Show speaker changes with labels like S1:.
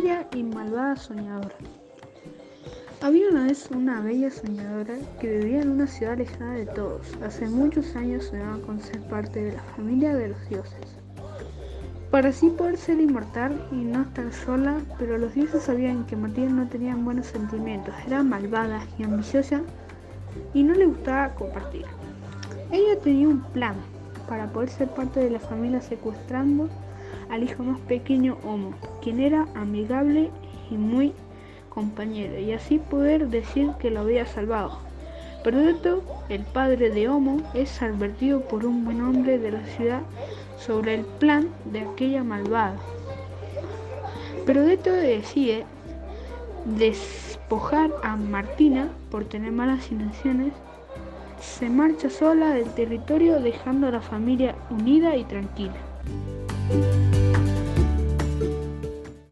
S1: bella y malvada soñadora. Había una vez una bella soñadora que vivía en una ciudad lejana de todos. Hace muchos años soñaba con ser parte de la familia de los dioses. Para así poder ser inmortal y no estar sola, pero los dioses sabían que Matilda no tenía buenos sentimientos, era malvada y ambiciosa y no le gustaba compartir. Ella tenía un plan para poder ser parte de la familia secuestrando al hijo más pequeño Homo, quien era amigable y muy compañero, y así poder decir que lo había salvado. Pero esto, el padre de Homo es advertido por un buen hombre de la ciudad sobre el plan de aquella malvada. Pero esto decide despojar a Martina por tener malas intenciones se marcha sola del territorio dejando a la familia unida y tranquila.